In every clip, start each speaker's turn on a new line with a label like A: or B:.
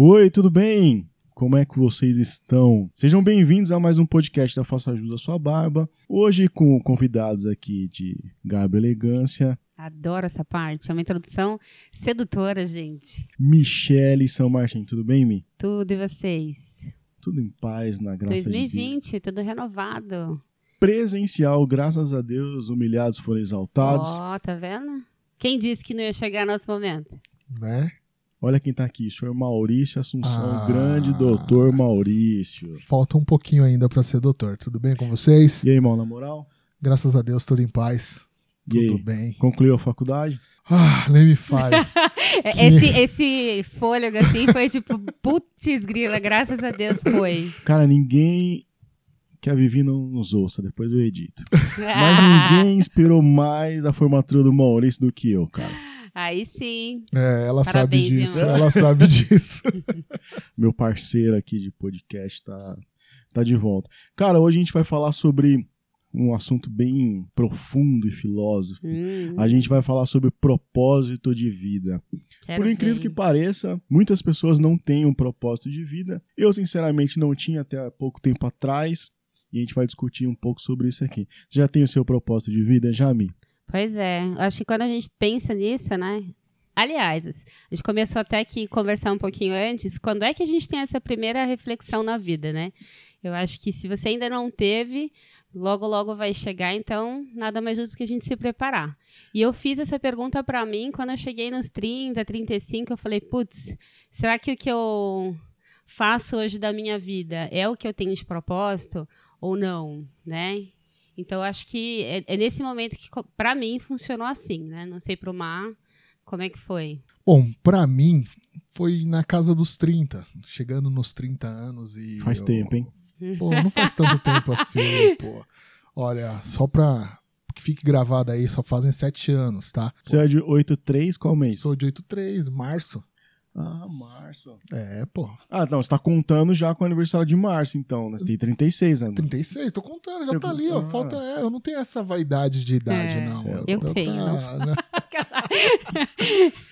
A: Oi, tudo bem? Como é que vocês estão? Sejam bem-vindos a mais um podcast da Faça Ajuda a Sua Barba. Hoje com convidados aqui de garbo e elegância.
B: Adoro essa parte. É uma introdução sedutora, gente.
A: Michele São Martin, tudo bem, Mi?
B: Tudo e vocês?
A: Tudo em paz, na graça
B: 2020,
A: de Deus.
B: tudo renovado.
A: Presencial, graças a Deus, humilhados foram exaltados.
B: Ó, oh, tá vendo? Quem disse que não ia chegar nosso momento?
A: Né? Olha quem tá aqui, senhor Maurício Assunção, ah, grande doutor Maurício.
C: Falta um pouquinho ainda para ser doutor. Tudo bem com vocês?
A: E aí, irmão, na moral?
C: Graças a Deus, tudo em paz.
A: E
C: tudo
A: aí,
C: bem.
A: Concluiu a faculdade?
C: Ah, nem me fale.
B: esse, esse fôlego assim foi tipo, putz grila, graças a Deus foi.
A: Cara, ninguém que a Vivi não nos ouça, depois eu edito. Mas ninguém inspirou mais a formatura do Maurício do que eu, cara.
B: Aí sim.
C: É, ela Parabéns, sabe disso, irmão. ela sabe disso.
A: Meu parceiro aqui de podcast tá, tá de volta. Cara, hoje a gente vai falar sobre um assunto bem profundo e filósofo. Hum. A gente vai falar sobre propósito de vida.
B: Quero
A: Por incrível
B: ver.
A: que pareça, muitas pessoas não têm um propósito de vida. Eu, sinceramente, não tinha até pouco tempo atrás. E a gente vai discutir um pouco sobre isso aqui. Você já tem o seu propósito de vida, Jami?
B: Pois é. Acho que quando a gente pensa nisso, né? Aliás, a gente começou até que conversar um pouquinho antes. Quando é que a gente tem essa primeira reflexão na vida, né? Eu acho que se você ainda não teve, logo logo vai chegar, então nada mais justo que a gente se preparar. E eu fiz essa pergunta para mim quando eu cheguei nos 30, 35, eu falei, putz, será que o que eu faço hoje da minha vida é o que eu tenho de propósito ou não, né? Então acho que é, é nesse momento que para mim funcionou assim, né? Não sei pro Mar como é que foi.
C: Bom, para mim foi na casa dos 30, chegando nos 30 anos e
A: Faz
C: eu...
A: tempo, hein?
C: Pô, não faz tanto tempo assim, pô. Olha, só pra que fique gravado aí, só fazem sete anos, tá?
A: Você é de 83, qual mês?
C: Sou de 83, março.
A: Ah, março.
C: É, pô.
A: Ah, não, você tá contando já com o aniversário de março, então, né? Você tem 36 anos.
C: 36, tô contando, já
A: Você-
C: tá ali, ó. Falta, é, eu não tenho essa vaidade de idade,
B: É,
C: não.
B: Eu
C: tô-
B: tenho,
C: tá, né?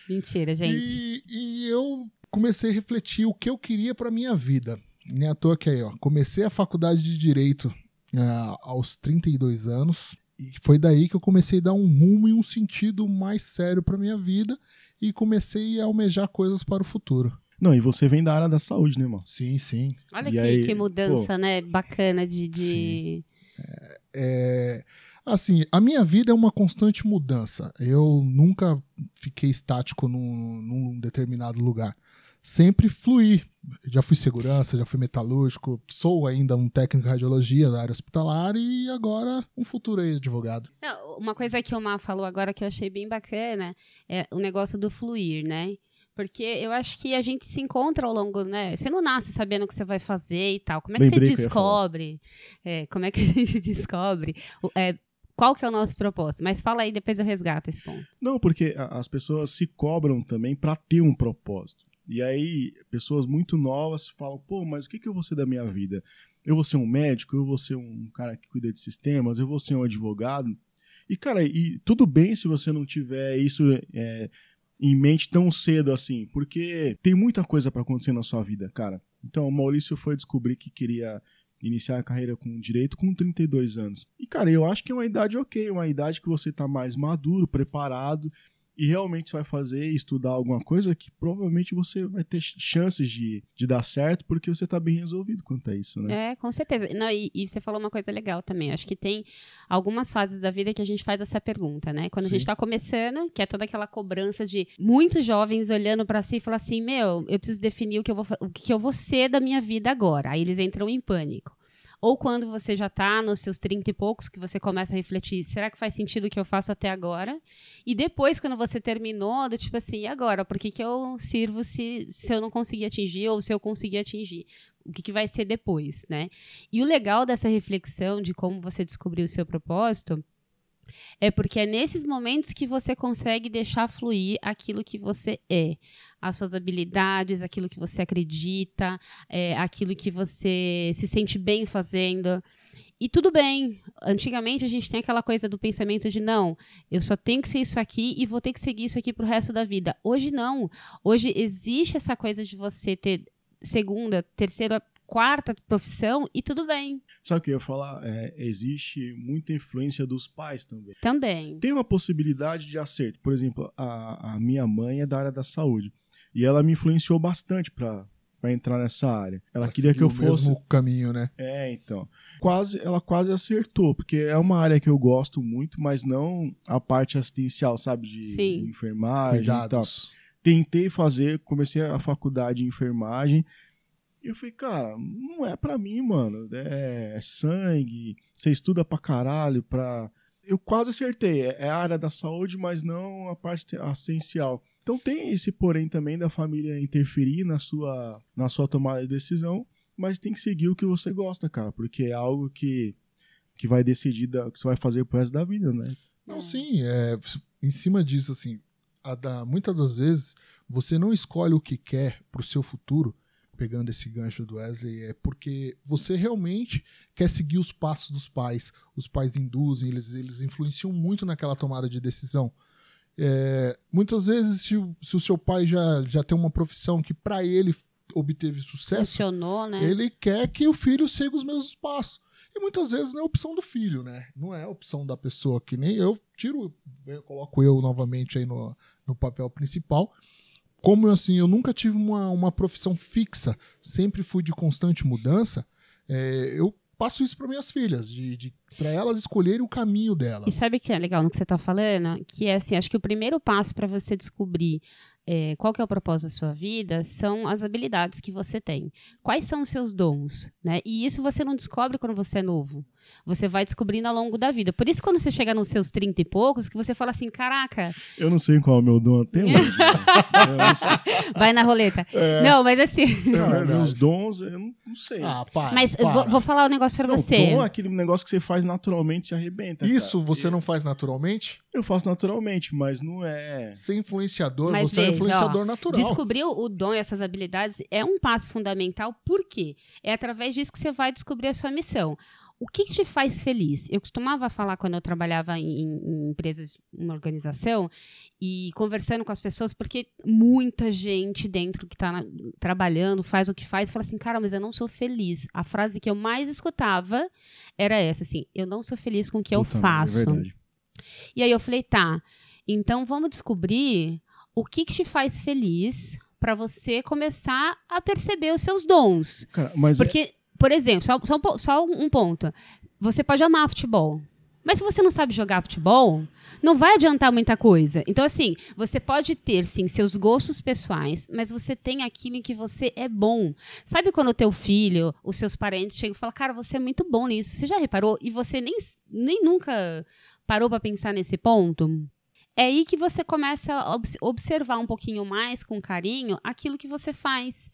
B: Mentira, gente.
C: E, e eu comecei a refletir o que eu queria pra minha vida. Nem à toa que aí, ó. Comecei a faculdade de Direito ah, aos 32 anos. E foi daí que eu comecei a dar um rumo e um sentido mais sério pra minha vida. E comecei a almejar coisas para o futuro.
A: Não, e você vem da área da saúde, né, irmão?
C: Sim, sim.
B: Olha que,
A: aí,
B: que mudança, né? Bacana de. de...
C: Sim. É, assim, a minha vida é uma constante mudança. Eu nunca fiquei estático num, num determinado lugar. Sempre fluí. Já fui segurança, já fui metalúrgico, sou ainda um técnico de radiologia da área hospitalar e agora um futuro advogado.
B: Não, uma coisa que o Mar falou agora que eu achei bem bacana é o negócio do fluir, né? Porque eu acho que a gente se encontra ao longo, né? Você não nasce sabendo o que você vai fazer e tal. Como é que
A: Lembrei
B: você
A: que
B: descobre? É, como é que a gente descobre? é, qual que é o nosso propósito? Mas fala aí, depois eu resgato esse ponto.
A: Não, porque as pessoas se cobram também pra ter um propósito. E aí, pessoas muito novas falam, pô, mas o que, que eu vou ser da minha vida? Eu vou ser um médico, eu vou ser um cara que cuida de sistemas, eu vou ser um advogado. E, cara, e tudo bem se você não tiver isso é, em mente tão cedo assim, porque tem muita coisa pra acontecer na sua vida, cara. Então, o Maurício foi descobrir que queria iniciar a carreira com direito com 32 anos. E, cara, eu acho que é uma idade ok, uma idade que você tá mais maduro, preparado, e realmente você vai fazer, estudar alguma coisa que provavelmente você vai ter ch- chances de, de dar certo, porque você tá bem resolvido quanto a isso, né?
B: É, com certeza. Não, e, e você falou uma coisa legal também. Acho que tem algumas fases da vida que a gente faz essa pergunta, né? Quando a gente
C: Sim.
B: tá começando, que é toda aquela cobrança de muitos jovens olhando pra si e falar assim: meu, eu preciso definir o que eu vou, o que eu vou ser da minha vida agora. Aí eles entram em pânico. Ou quando você já tá nos seus 30 e poucos, que você começa a refletir, será que faz sentido o que eu faço até agora? E depois, quando você terminou, do tipo assim, e agora? Por que, que eu sirvo se, se eu não conseguir atingir ou se eu conseguir atingir? O que, que vai ser depois, né? E o legal dessa reflexão de como você descobriu o seu propósito É porque é nesses momentos que você consegue deixar fluir aquilo que você é, as suas habilidades, aquilo que você acredita, é, aquilo que você se sente bem fazendo. E tudo bem. Antigamente a gente tem aquela coisa do pensamento de não, eu só tenho que ser isso aqui e vou ter que seguir isso aqui pro resto da vida. Hoje não. Hoje existe essa coisa de você ter segunda, terceira, quarta profissão e tudo bem.
A: Sabe o que eu ia falar? É, existe muita influência dos pais também.
B: Também.
A: Tem uma possibilidade de acerto. Por exemplo, a, a minha mãe é da área da saúde. E ela me influenciou bastante para para entrar nessa área. Ela
C: Pra
A: queria que eu
C: o
A: fosse.
C: mesmo caminho, né?
A: É, então. Quase, ela quase acertou, porque é uma área que eu gosto muito, mas não a parte assistencial, sabe? De,
B: Sim.
A: enfermagem e tal.
C: Cuidados.
A: Tentei fazer, comecei a faculdade de enfermagem. E eu falei, cara, não é pra mim, mano. É, é sangue, você estuda pra caralho, pra. Eu quase acertei. É, é a área da saúde, mas não a parte assistencial. Então tem esse porém também da família interferir na sua, na sua tomada de decisão, mas tem que seguir o que você gosta, cara, porque é algo que, que vai decidir o que você vai fazer pro resto da vida, né?
C: Não, sim, é, em cima disso, assim, a da- muitas das vezes você não escolhe o que quer pro seu futuro, pegando esse gancho do Wesley, é porque você realmente quer seguir os passos dos pais. Os pais induzem, eles, eles influenciam muito naquela tomada de decisão. É, muitas vezes, se, se o seu pai já, já tem uma profissão que para ele obteve sucesso,
B: Funcionou, né?
C: ele quer que o filho siga os mesmos passos. E muitas vezes não é opção do filho, né? Não é opção da pessoa, que nem eu tiro, eu coloco eu novamente aí no, no papel principal. Como assim, eu nunca tive uma, uma profissão fixa, sempre fui de constante mudança, é, eu passo isso para minhas filhas, de, de para elas escolherem o caminho delas.
B: E sabe o que é legal no que você está falando? Que é assim, acho que o primeiro passo para você descobrir é, qual que é o propósito da sua vida são as habilidades que você tem. Quais são os seus dons, né? E isso você não descobre quando você é novo. Você vai descobrindo ao longo da vida. Por isso, quando você chega nos seus 30 e poucos, que você fala assim, caraca,
A: Eu não sei qual é o meu dom até, sei.
B: vai na roleta. Não, mas assim...
C: É
A: Cara,
C: verdade.
A: meus dons, eu não, não sei.
C: Ah, para,
B: Mas
C: para.
B: vou, vou falar um negócio para
A: Não,
B: você.
A: dom é aquele negócio que você faz naturalmente se arrebenta.
C: Isso
A: cara.
C: você não faz naturalmente?
A: Eu faço naturalmente, mas não é.
C: Ser influenciador,
B: Mas
C: você é um
B: veja,
C: influenciador
B: ó,
C: natural.
B: Descobrir o o dom e essas habilidades é um passo fundamental, por quê? É através disso que você vai descobrir a sua missão. O que, te faz feliz? Eu costumava falar quando eu trabalhava em, em- em empresas, uma organização, e conversando com as pessoas, porque muita gente dentro que está trabalhando faz o que faz fala assim, cara, mas eu não sou feliz. A frase que eu mais escutava era essa, assim, eu não sou feliz com o que eu
A: Puta,
B: faço.
A: É.
B: E aí eu falei, tá, então vamos descobrir o que, que te faz feliz para você começar a perceber os seus dons.
A: Cara, mas é-
B: Porque, por exemplo, só, só um só um ponto. Você pode amar futebol. Mas se você não sabe jogar futebol, não vai adiantar muita coisa. Então, assim, você pode ter, sim, seus gostos pessoais, mas você tem aquilo em que você é bom. Sabe quando o teu filho, os seus parentes chegam e falam, cara, você é muito bom nisso. Você já reparou? E você nem, nem nunca parou para pensar nesse ponto? É aí que você começa a obs- observar um pouquinho mais, com carinho, aquilo que você faz.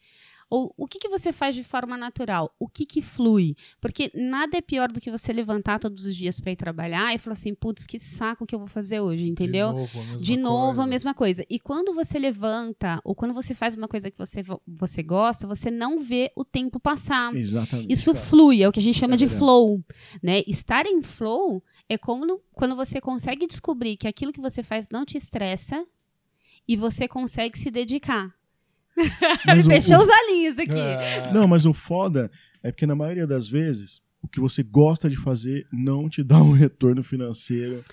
B: Ou o que, que você faz de forma natural? O que, que flui? Porque nada é pior do que você levantar todos os dias para ir trabalhar e falar assim, putz, que saco que eu vou fazer hoje, entendeu?
C: De novo, a mesma
B: De novo,
C: coisa.
B: a mesma coisa. E quando você levanta, ou quando você faz uma coisa que você, vo- você gosta, você não vê o tempo passar.
A: Exatamente.
B: Isso
A: cara.
B: flui, é o que a gente chama
A: É
B: de
A: verdade.
B: flow, né? Estar em flow é como quando você consegue descobrir que aquilo que você faz não te estressa e você consegue se dedicar.
A: Mas
B: Fechou
A: o-
B: os olhinhos aqui.
C: É,
A: Não, mas o foda é porque na maioria das vezes, o que você gosta de fazer não te dá um retorno financeiro.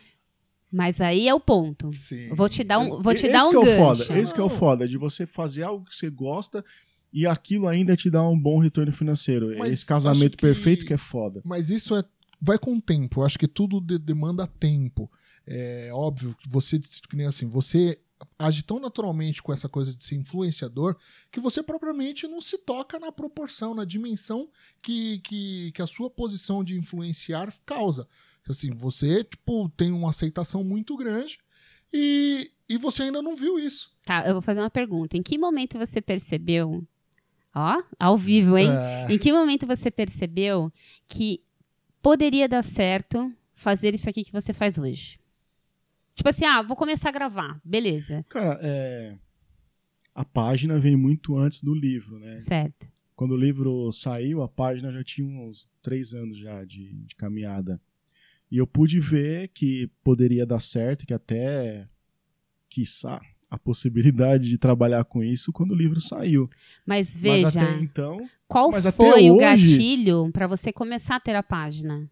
B: Mas aí é o ponto.
C: sim.
B: Vou te dar um, vou te
A: esse
B: dar um
A: que é o
B: gancho.
A: foda, esse que é o foda, de você fazer algo que você gosta e aquilo ainda te dá um bom retorno financeiro.
C: Mas
A: esse casamento
C: que-
A: perfeito que é foda.
C: Mas isso é vai com o tempo. Eu acho que tudo de- demanda tempo. É óbvio que você, que nem assim, você age tão naturalmente com essa coisa de ser influenciador que você propriamente não se toca na proporção, na dimensão que, que, que a sua posição de influenciar causa. Assim, você tipo, tem uma aceitação muito grande e, e você ainda não viu isso.
B: Tá, eu vou fazer uma pergunta. Em que momento você percebeu? Ó, ao vivo, hein?
C: É,
B: Em que momento você percebeu que poderia dar certo fazer isso aqui que você faz hoje? Tipo assim, ah, vou começar a gravar. Beleza.
A: Cara, é... a página vem muito antes do livro, né?
B: Certo.
A: quando o livro saiu, a página já tinha uns três anos já de, de caminhada. E eu pude ver que poderia dar certo, que até, quiçá, a possibilidade de trabalhar com isso quando o livro saiu.
B: Mas veja,
A: Mas até então,
B: qual foi o gatilho para você começar a ter a página?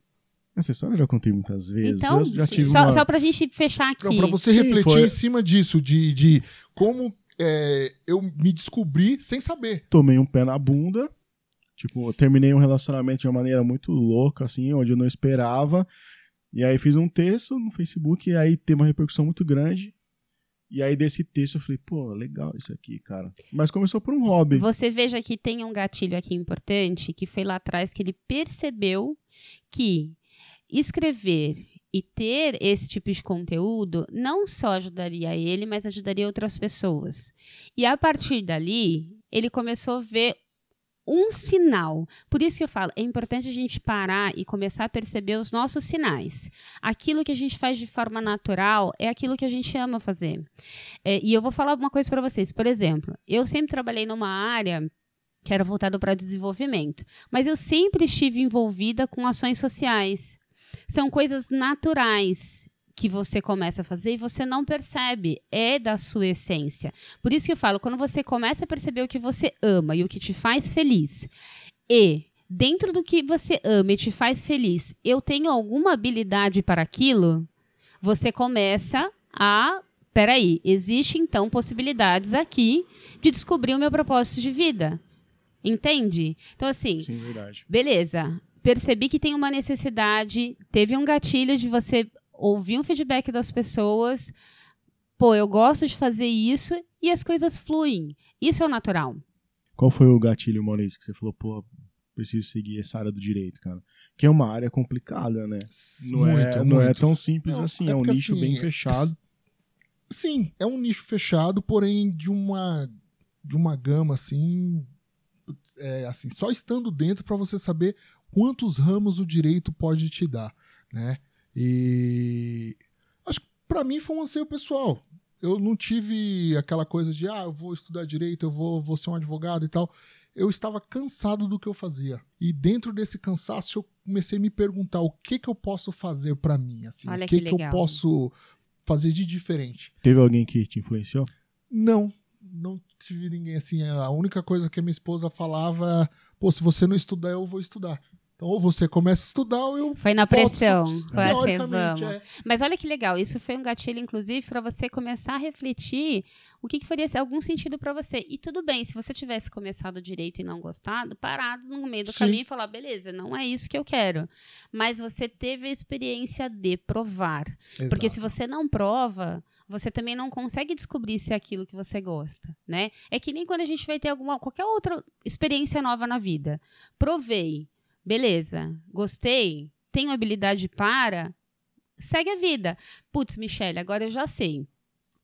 A: Essa história eu já contei muitas vezes.
B: Então,
A: eu já tive
B: só,
A: uma...
B: só pra gente fechar aqui.
C: Para você
A: Sim,
C: refletir
A: foi-
C: em cima disso, de, de como é, eu me descobri sem saber.
A: tomei um pé na bunda. Tipo, eu terminei um relacionamento de uma maneira muito louca, assim, onde eu não esperava. E aí fiz um texto no Facebook e aí teve uma repercussão muito grande. E aí desse texto eu falei, pô, legal isso aqui, cara. Mas começou por um hobby.
B: Você veja que tem um gatilho aqui importante, que foi lá atrás que ele percebeu que escrever e ter esse tipo de conteúdo não só ajudaria ele, mas ajudaria outras pessoas. E a partir dali, ele começou a ver um sinal. Por isso que eu falo, é importante a gente parar e começar a perceber os nossos sinais. Aquilo que a gente faz de forma natural é aquilo que a gente ama fazer. É, e eu vou falar uma coisa para vocês. Por exemplo, eu sempre trabalhei numa área que era voltada para desenvolvimento, mas eu sempre estive envolvida com ações sociais. São coisas naturais que você começa a fazer e você não percebe, é da sua essência. Por isso que eu falo, quando você começa a perceber o que você ama e o que te faz feliz, e dentro do que você ama e te faz feliz, eu tenho alguma habilidade para aquilo, você começa a. Peraí, existe então possibilidades aqui de descobrir o meu propósito de vida. Entende? Então, assim,
A: Sim, verdade.
B: beleza. Percebi que tem uma necessidade, teve um gatilho de você ouvir um feedback das pessoas. Pô, eu gosto de fazer isso e as coisas fluem. Isso é o natural.
A: Qual foi o gatilho, Maurício, que você falou, pô, preciso seguir essa área do direito, cara? Que é uma área complicada, né? Não, é, não é tão simples
C: Não,
A: assim,
C: é
A: é, um nicho
C: assim,
A: bem fechado.
C: Sim, é um nicho fechado, porém de uma de uma gama assim, é, assim, só estando dentro para você saber quantos ramos o direito pode te dar, né? E acho que para mim foi um anseio pessoal. Eu não tive aquela coisa de ah, eu vou estudar direito, eu vou, vou ser um advogado e tal. Eu estava cansado do que eu fazia. E dentro desse cansaço eu comecei a me perguntar o que que eu posso fazer para mim, assim,
B: Olha
C: o que
B: que
C: que eu posso fazer de diferente.
A: Teve alguém que te influenciou?
C: Não, não tive ninguém assim. A única coisa que a minha esposa falava, pô, se você não estudar, eu vou estudar. Então, ou você começa a estudar, ou eu.
B: Foi na pressão. Foi assim, vamos.
C: é.
B: Mas olha que legal, isso foi um gatilho, inclusive, para você começar a refletir o que, que faria algum sentido para você. E tudo bem, se você tivesse começado direito e não gostado, parado no meio do
C: Sim.
B: caminho e falar, beleza, não é isso que eu quero. Mas você teve a experiência de provar. Porque
C: Exato.
B: se você não prova, você também não consegue descobrir se é aquilo que você gosta, né? É que nem quando a gente vai ter alguma qualquer outra experiência nova na vida. Provei, beleza, gostei, tenho habilidade para, segue a vida. Putz, Michelle, agora eu já sei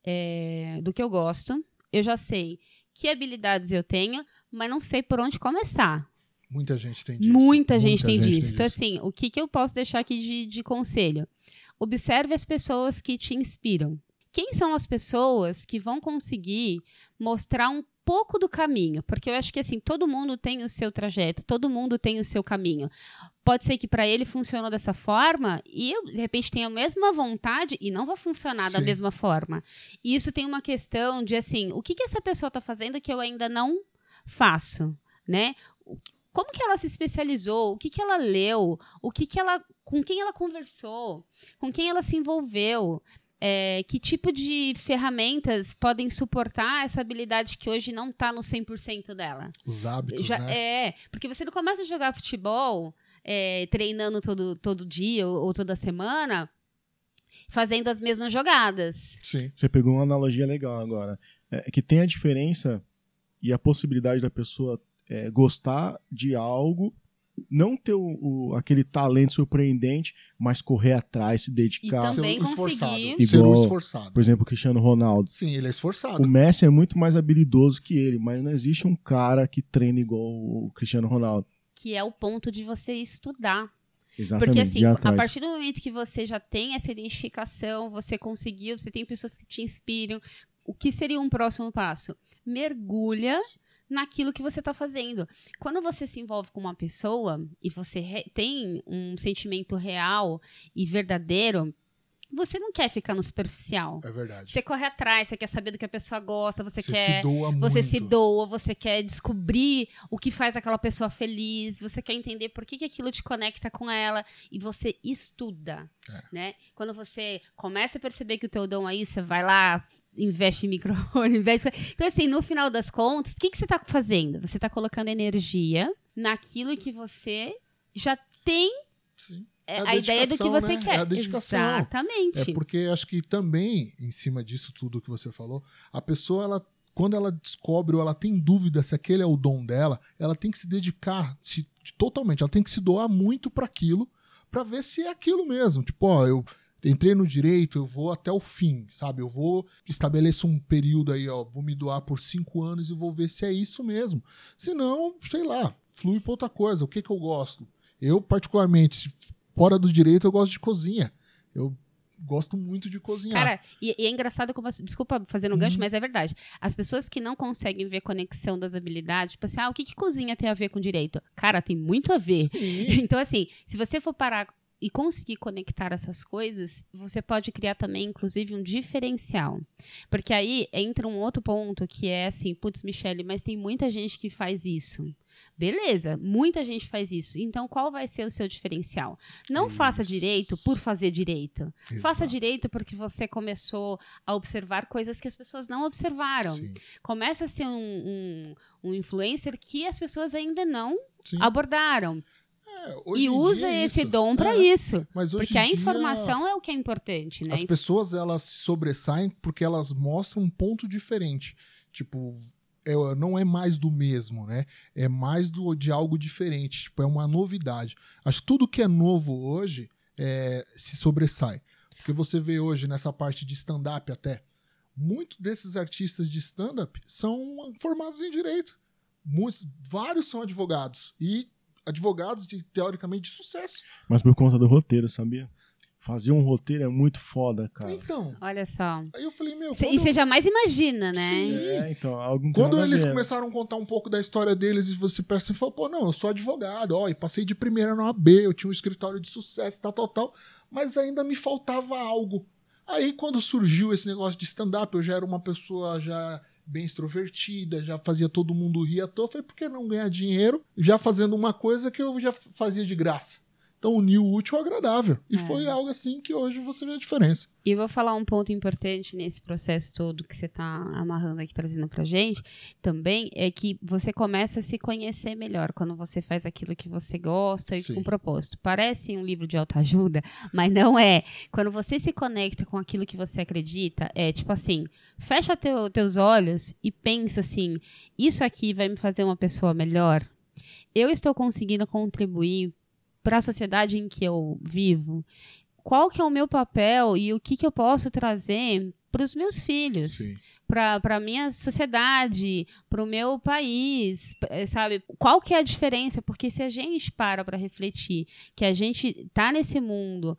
B: é, do que eu gosto, eu já sei que habilidades eu tenho, mas não sei por onde começar.
C: Muita gente tem disso.
B: Muita gente tem disso. Então, assim, o que, que eu posso deixar aqui de, de conselho? Observe as pessoas que te inspiram. Quem são as pessoas que vão conseguir mostrar um pouco do caminho? Porque eu acho que, assim, todo mundo tem o seu trajeto, todo mundo tem o seu caminho. Pode ser que para ele funcionou dessa forma e eu, de repente, tenha a mesma vontade e não vai funcionar da
C: Sim.
B: mesma forma. E isso tem uma questão de, assim, o que, que essa pessoa está fazendo que eu ainda não faço, né? Como que ela se especializou? O que, que ela leu? O que, que ela, com quem ela conversou? Com quem ela se envolveu? É, que tipo de ferramentas podem suportar essa habilidade que hoje não está no 100% dela?
C: Os hábitos,
B: Já-
C: né?
B: É, porque você não começa a jogar futebol é, treinando todo, todo dia ou, ou toda semana, fazendo as mesmas jogadas.
C: Sim.
A: Você pegou uma analogia legal agora. É que tem a diferença e a possibilidade da pessoa é, gostar de algo, não ter o, o- aquele talento surpreendente, mas correr atrás, se dedicar.
B: E também
C: Ser esforçado.
B: conseguir-
C: Ser
A: Igual-
C: esforçado.
A: Por exemplo, o Cristiano Ronaldo.
C: Sim, ele é esforçado.
A: O Messi é muito mais habilidoso que ele, mas não existe um cara que treina igual o Cristiano Ronaldo.
B: Que é o ponto de você estudar.
A: Exatamente.
B: Porque assim, a partir do momento que você já tem essa identificação, você conseguiu, você tem pessoas que te inspiram, o que seria um próximo passo? Mergulha naquilo que você está fazendo. Quando você se envolve com uma pessoa e você tem um sentimento real e verdadeiro, você não quer ficar no superficial.
C: É verdade.
B: Você corre atrás, você quer saber do que a pessoa gosta, você,
C: Você
B: quer.
C: se doa
B: Você
C: muito.
B: se doa, você quer descobrir o que faz aquela pessoa feliz, você quer entender por que, que aquilo te conecta com ela e você estuda,
C: É.
B: né? Quando você começa a perceber que o teu dom aí, você vai lá, investe em microfone, investe... Então, assim, no final das contas, o que, que você está fazendo? Você está colocando energia naquilo que você já tem é,
C: É a
B: a, ideia do que você
C: né?
B: quer.
C: É a dedicação.
B: Exatamente.
C: É porque acho que também, em cima disso tudo que você falou, a pessoa, ela, quando ela descobre ou ela tem dúvida se aquele é o dom dela, ela tem que se dedicar se, totalmente, ela tem que se doar muito para aquilo, para ver se é aquilo mesmo. Tipo, ó, eu entrei no direito, eu vou até o fim, sabe? Eu vou estabeleço um período aí, ó, vou me doar por cinco anos e vou ver se é isso mesmo. Senão, sei lá, flui pra outra coisa. O que que eu gosto? Eu, particularmente, se fora do direito, eu gosto de cozinha. Eu gosto muito de cozinhar.
B: Cara, e, e é engraçado como. as- Desculpa fazendo um gancho, mas é verdade. As pessoas que não conseguem ver conexão das habilidades, tipo assim, ah, o que, que cozinha tem a ver com direito? Cara, tem muito a ver.
C: Sim.
B: Então, assim, se você for parar e conseguir conectar essas coisas, você pode criar também, inclusive, um diferencial. Porque aí entra um outro ponto que é assim, putz, Michele, mas tem muita gente que faz isso. Beleza, muita gente faz isso. Então, qual vai ser o seu diferencial? Não faça
C: Isso.
B: direito por fazer direito. Faça
C: Exato.
B: direito porque você começou a observar coisas que as pessoas não observaram.
C: Sim.
B: Começa a ser um, um, um influencer que as pessoas ainda não
C: Sim.
B: abordaram.
C: É,
B: E usa
C: é
B: esse dom para
C: É,
B: isso. Porque a
C: dia,
B: informação é o que é importante, né?
C: As pessoas elas se sobressaem porque elas mostram um ponto diferente. Tipo, é- não é mais do mesmo, né? É mais do, de algo diferente. Tipo, é uma novidade. Acho que tudo que é novo hoje é, se sobressai. Porque você vê hoje nessa parte de stand-up até, muitos desses artistas de stand-up são formados em direito. Muitos, vários são advogados. E advogados, de, teoricamente, de sucesso.
A: Mas por conta do roteiro, sabia? Fazer um roteiro é muito foda, cara.
C: Então,
B: Olha só.
C: aí eu falei, meu...
B: Cê- e você jamais imagina, né?
C: Sim.
A: É, então, tem
C: Quando eles começaram a contar um pouco da história deles e você pensa e fala, pô, não, eu sou advogado, ó, e passei de primeira na OAB, eu tinha um escritório de sucesso, tal, tal, tal, mas ainda me faltava algo. Aí quando surgiu esse negócio de stand-up, eu já era uma pessoa já bem extrovertida, já fazia todo mundo rir à toa, falei, por que não ganhar dinheiro já fazendo uma coisa que eu já fazia de graça? Então uniu o útil ao agradável. E
B: É.
C: foi algo assim que hoje você vê a diferença.
B: E eu vou falar um ponto importante nesse processo todo que você está amarrando aqui, trazendo pra gente, também, é que você começa a se conhecer melhor quando você faz aquilo que você gosta e
C: Sim.
B: com propósito. Parece um livro de autoajuda, mas não é. Quando você se conecta com aquilo que você acredita, é tipo assim, fecha teu, teus olhos e pensa assim, isso aqui vai me fazer uma pessoa melhor? Eu estou conseguindo contribuir para a sociedade em que eu vivo? Qual que é o meu papel e o que, que eu posso trazer para os meus filhos? para a minha sociedade, para o meu país, eh, sabe? Qual que é a diferença? Porque se a gente para para refletir que a gente tá nesse mundo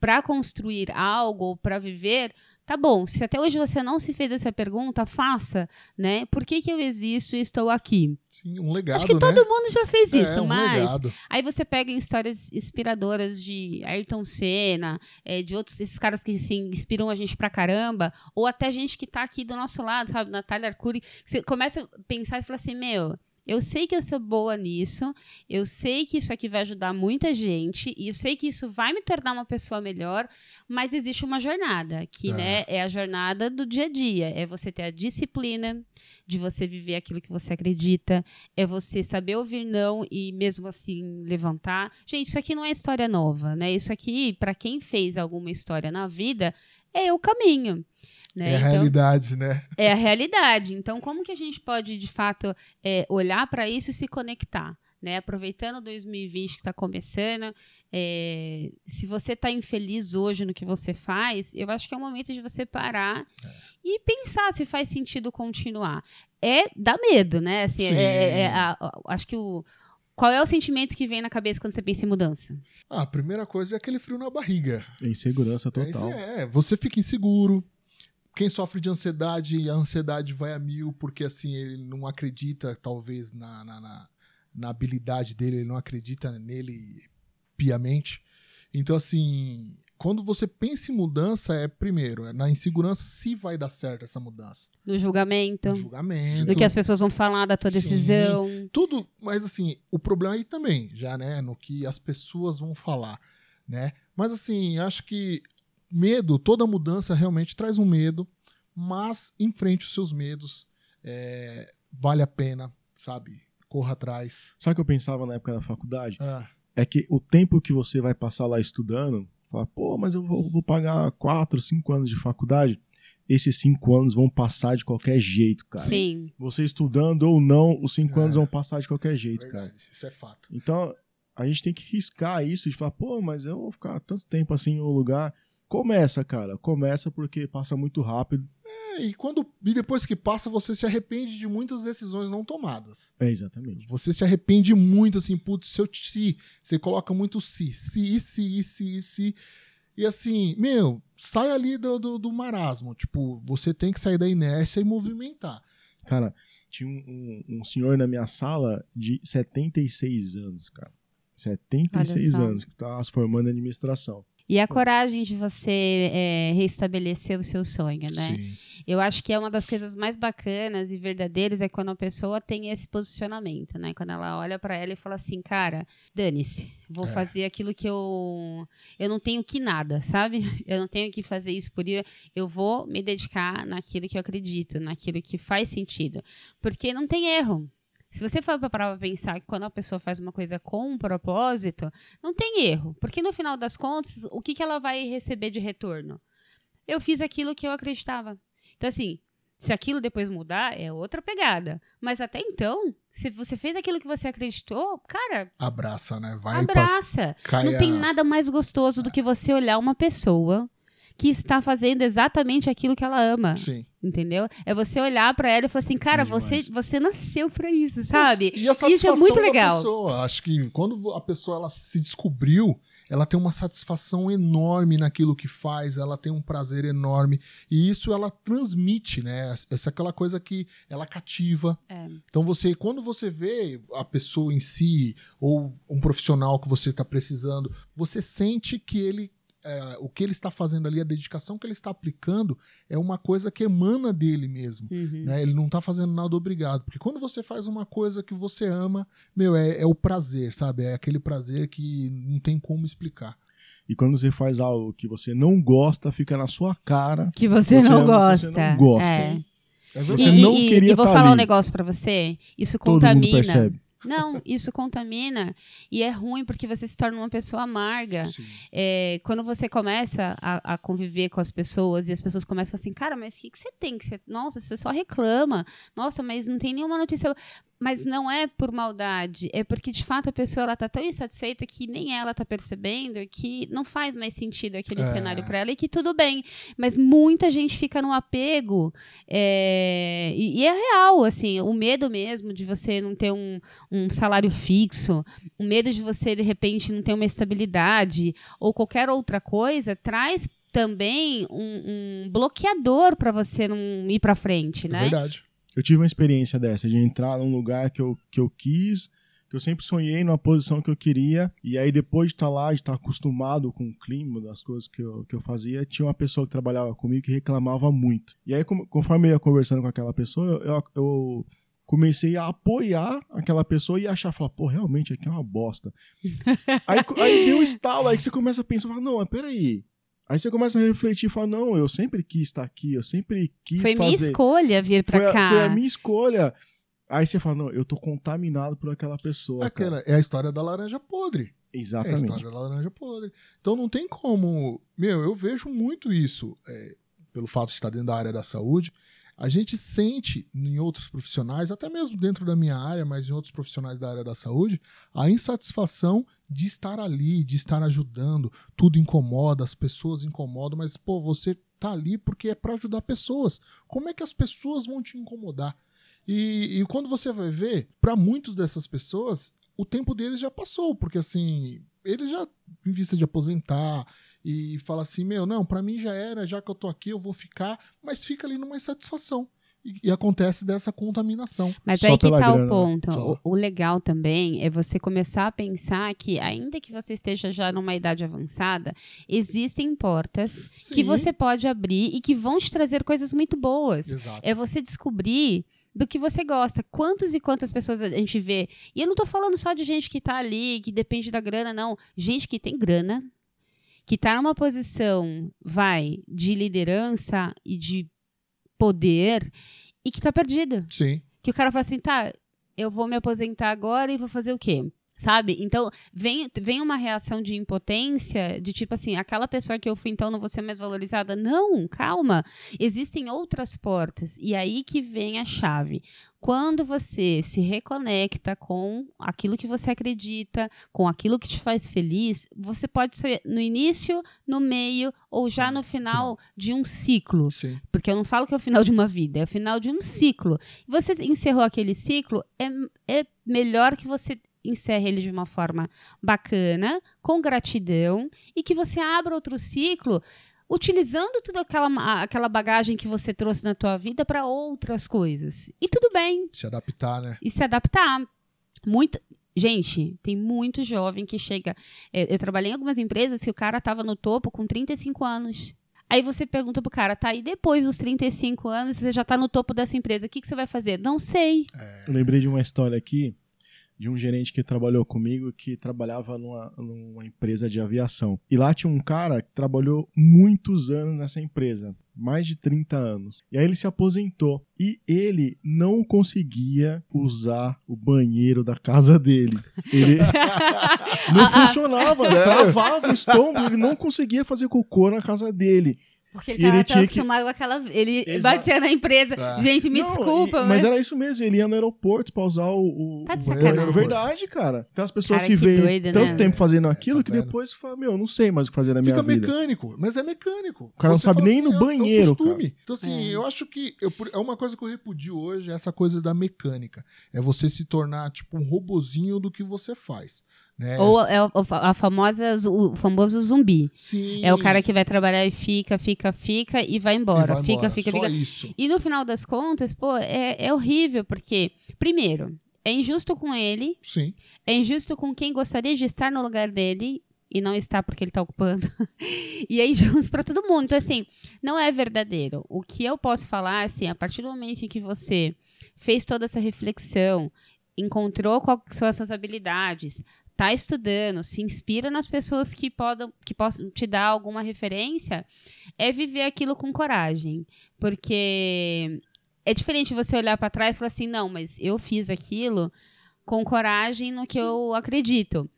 B: para construir algo, para viver, tá bom. Se até hoje você não se fez essa pergunta, faça, né? Por que, que eu existo e estou aqui?
C: Sim, um legado,
B: Acho que
C: né?
B: todo mundo já fez
C: É,
B: isso,
C: um
B: mas
C: legado.
B: Aí você pega histórias inspiradoras de Ayrton Senna, é, de outros, esses caras que assim, inspiram a gente pra caramba, ou até gente que tá aqui do nosso lado, sabe? Natália Arcuri. Você começa a pensar e fala assim: meu. Eu sei que eu sou boa nisso, eu sei que isso aqui vai ajudar muita gente, e eu sei que isso vai me tornar uma pessoa melhor, mas existe uma jornada, que
C: É.
B: né, é a jornada do dia a dia. É você ter a disciplina de você viver aquilo que você acredita, é você saber ouvir não e mesmo assim levantar. Gente, isso aqui não é história nova, né? Isso aqui, para quem fez alguma história na vida, é o caminho. Né?
C: É a
B: Então,
C: realidade, né?
B: é a realidade. Então, como que a gente pode, de fato, é, olhar para isso e se conectar? Né? Aproveitando 2020 que está começando, é, se você está infeliz hoje no que você faz, eu acho que é o momento de você parar e pensar se faz sentido continuar. É dá medo, né? Assim,
C: Sim.
B: é- é- é a- a- acho que o qual é o sentimento que vem na cabeça quando você pensa em mudança?
C: Ah, a primeira coisa é aquele frio na barriga.
A: Insegurança
C: É,
A: total.
C: é, você fica inseguro. Quem sofre de ansiedade, a ansiedade vai a mil, porque assim, ele não acredita, talvez, na, na, na, na habilidade dele, ele não acredita nele piamente. Então, assim, quando você pensa em mudança, é primeiro, é na insegurança se vai dar certo essa mudança.
B: No julgamento.
C: No julgamento.
B: No que as pessoas vão falar da tua
C: Sim.
B: decisão.
C: Tudo, mas assim, o problema aí também, já, né? No que as pessoas vão falar, né? Mas assim, acho que medo, toda mudança realmente traz um medo, mas enfrente os seus medos. é, vale a pena, sabe? Corra atrás.
A: Sabe o que eu pensava na época da faculdade?
C: Ah,
A: É que o tempo que você vai passar lá estudando, fala, pô, mas eu vou, vou pagar 4, 5 anos de faculdade. Esses 5 anos vão passar de qualquer jeito, cara.
B: Sim.
A: Você estudando ou não, os 5
C: É.
A: anos vão passar de qualquer jeito, cara.
C: verdade, isso é fato.
A: Então, a gente tem que riscar isso de falar, pô, mas eu vou ficar tanto tempo assim em um lugar. Começa, cara. Começa porque passa muito rápido.
C: É, e, quando, e depois que passa, você se arrepende de muitas decisões não tomadas.
A: É, exatamente.
C: Você se arrepende muito, assim, putz, se eu se, você coloca muito se, se, se, se, se. E assim, meu, sai ali do, do, do marasmo. Tipo, você tem que sair da inércia e movimentar.
A: Cara, tinha um, um- um senhor na minha sala de 76 anos, cara. 76
B: Olha só.
A: anos, que tá se formando em administração.
B: E a coragem de você é, restabelecer o seu sonho, né?
C: Sim.
B: Eu acho que é uma das coisas mais bacanas e verdadeiras é quando a pessoa tem esse posicionamento, né? Quando ela olha pra ela e fala assim, cara, dane-se, vou
C: É.
B: fazer aquilo que eu eu não tenho que nada, sabe? Eu não tenho que fazer isso por ir, eu vou me dedicar naquilo que eu acredito, naquilo que faz sentido, porque não tem erro. Se você for parar pra pensar que quando a pessoa faz uma coisa com um propósito, não tem erro. Porque no final das contas, o que, que ela vai receber de retorno? Eu fiz aquilo que eu acreditava. Então, assim, se aquilo depois mudar, é outra pegada. Mas até então, se você fez aquilo que você acreditou, cara,
C: Abraça, né? Vai pra.
B: abraça.
C: Caia...
B: Não tem nada mais gostoso do que você olhar uma pessoa que está fazendo exatamente aquilo que ela ama,
C: Sim.
B: Entendeu? É você olhar pra ela e falar assim, cara,
A: É
B: você, você nasceu pra isso, sabe?
C: E a
B: Isso é
C: satisfação
B: muito
C: da
B: legal.
C: pessoa. Acho que quando a pessoa ela se descobriu, ela tem uma satisfação enorme naquilo que faz, ela tem um prazer enorme. E isso ela transmite, né? Essa é aquela coisa que ela cativa.
B: É.
C: Então você, quando você vê a pessoa em si, ou um profissional que você está precisando, você sente que ele. É, o que ele está fazendo ali, a dedicação que ele está aplicando, é uma coisa que emana dele mesmo
B: Uhum.
C: né? Ele não tá fazendo nada obrigado. Porque quando você faz uma coisa que você ama, meu, é, é o prazer, sabe? É aquele prazer que não tem como explicar.
A: E quando você faz algo que você não gosta, fica na sua cara.
B: Que você,
A: Você
B: não
A: ama,
B: gosta.
A: você não gosta.
B: É.
C: É
A: Você
B: e,
A: não
B: e-
A: queria
B: e vou
A: tá
B: falar um
A: ali.
B: negócio pra você. Isso
A: Todo mundo
B: contamina. Não, isso contamina e é ruim porque você se torna uma pessoa amarga. É, quando você começa a, a conviver com as pessoas e as pessoas começam assim, cara, mas o que, que você tem? Que você- nossa, você só reclama. Nossa, mas não tem nenhuma notícia. Mas não é por maldade, é porque de fato a pessoa ela tá tão insatisfeita que nem ela tá percebendo que não faz mais sentido aquele
C: É.
B: cenário para ela e que tudo bem. Mas muita gente fica no apego é, e, e é real, assim, o medo mesmo de você não ter um, um salário fixo, o medo de você de repente não ter uma estabilidade ou qualquer outra coisa traz também um, um bloqueador para você não ir para frente,
C: É
B: né?
C: verdade.
A: Eu tive uma experiência dessa, de entrar num lugar que eu, que eu quis, que eu sempre sonhei numa posição que eu queria, e aí depois de estar lá, de estar acostumado com o clima das coisas que eu, que eu fazia, tinha uma pessoa que trabalhava comigo que reclamava muito. E aí, conforme eu ia conversando com aquela pessoa, eu, eu comecei a apoiar aquela pessoa e achar, falar, pô, realmente aqui é uma bosta. aí, aí deu um estalo, aí que você começa a pensar, fala, não, mas peraí. Aí você começa a refletir e fala, não, eu sempre quis estar aqui, eu sempre quis
B: Foi minha
A: fazer
B: escolha vir para
A: foi, a-
B: cá.
A: foi a minha escolha. Aí você fala, não, eu tô contaminado por aquela pessoa.
C: Aquela,
A: cara.
C: é a história da laranja podre. É a
A: Exatamente.
C: história da laranja podre. Então não tem como. Meu, eu vejo muito isso, é, pelo fato de estar dentro da área da saúde. A gente sente em outros profissionais, até mesmo dentro da minha área, mas em outros profissionais da área da saúde, a insatisfação de estar ali, de estar ajudando. Tudo incomoda, as pessoas incomodam, mas, pô, você tá ali porque é para ajudar pessoas. Como é que as pessoas vão te incomodar? E, e quando você vai ver, para muitas dessas pessoas, o tempo deles já passou, porque assim, eles já, em vista de aposentar, e fala assim: meu, não, para mim já era, já que eu tô aqui, eu vou ficar, mas fica ali numa insatisfação. E, e acontece dessa contaminação.
B: Mas
A: Só
B: aí que
A: pela
B: tá o
A: grana, né?
B: ponto.
C: Só.
B: O, o legal também é você começar a pensar que, ainda que você esteja já numa idade avançada, existem portas que
C: Sim.
B: você pode abrir e que vão te trazer coisas muito boas.
C: Exato.
B: É você descobrir do que você gosta. Quantas e quantas pessoas a gente vê. E eu não tô falando só de gente que tá ali, que depende da grana, não. Gente que tem grana, que tá numa posição, vai, de liderança e de poder e que tá perdida.
C: Sim.
B: Que o cara fala assim, tá, eu vou me aposentar agora e vou fazer o quê? Sabe? Então, vem, vem uma reação de impotência, de tipo assim, aquela pessoa que eu fui, então não vou ser mais valorizada. Não, calma. Existem outras portas. E aí que vem a chave. Quando você se reconecta com aquilo que você acredita, com aquilo que te faz feliz, você pode ser no início, no meio ou já no final de um ciclo.
C: Sim.
B: Porque eu não falo que é o final de uma vida, é o final de um ciclo. Você encerrou aquele ciclo, é, é melhor que você encerre ele de uma forma bacana, com gratidão, e que você abra outro ciclo utilizando toda aquela, aquela bagagem que você trouxe na tua vida para outras coisas. E tudo bem,
C: Se adaptar, né?
B: e se adaptar. Muita... Gente, tem muito jovem que chega. é, Eu trabalhei em algumas empresas que o cara tava no topo com 35 anos. Aí você pergunta pro cara, tá, e depois dos 35 anos, você já tá no topo dessa empresa, o que, que você vai fazer? Não sei.
A: Eu lembrei de uma história aqui de um gerente que trabalhou comigo que trabalhava numa, numa empresa de aviação. E lá tinha um cara que trabalhou muitos anos nessa empresa, mais de 30 anos. E aí ele se aposentou e ele não conseguia usar o banheiro da casa dele. Ele não funcionava, travava o estômago, ele não conseguia fazer cocô na casa dele.
B: Porque
A: E
B: ele tava
A: ele
B: tão
A: tinha que-
B: acostumado com aquela. Ele
A: Exa-
B: batia na empresa.
C: É.
B: Gente, me
A: Não,
B: desculpa,
A: e-
B: mas.
A: mas era isso mesmo, ele ia no aeroporto pra usar o, o,
B: Tá de sacanagem.
A: Verdade, cara. Então as pessoas
B: Cara,
A: se
B: que
A: veem
B: doido,
A: tanto
B: né?
A: tempo fazendo aquilo
C: tá
A: que depois fala, meu, não sei mais o que fazer na minha
C: Fica
A: vida.
C: mecânico, mas é mecânico.
A: O cara não
C: Você
A: sabe
C: fala
A: nem ir no
C: é-
A: banheiro,
C: É um costume. Então, assim,
B: É.
C: eu acho que eu- é uma coisa que eu repudio hoje, essa coisa da mecânica. É você se tornar, tipo, um robozinho do que você faz. Né?
B: Ou é a famosa, o famoso zumbi.
C: Sim.
B: É o cara que vai trabalhar e fica, fica, fica e vai
C: E
B: embora.
C: vai
B: fica,
C: embora.
B: fica,
C: Só
B: fica.
C: isso.
B: E no final das contas, pô, é, é horrível, porque, primeiro, é injusto com ele,
C: Sim.
B: é injusto com quem gostaria de estar no lugar dele e não está porque ele está ocupando. e é injusto para todo mundo. Então, assim, não é verdadeiro. O que eu posso falar, assim, a partir do momento em que você fez toda essa reflexão, encontrou quais são as suas habilidades, tá estudando, se inspira nas pessoas que, podam, que possam te dar alguma referência, é viver aquilo com coragem. Porque é diferente você olhar para trás e falar assim, não, mas eu fiz aquilo com coragem no que eu acredito.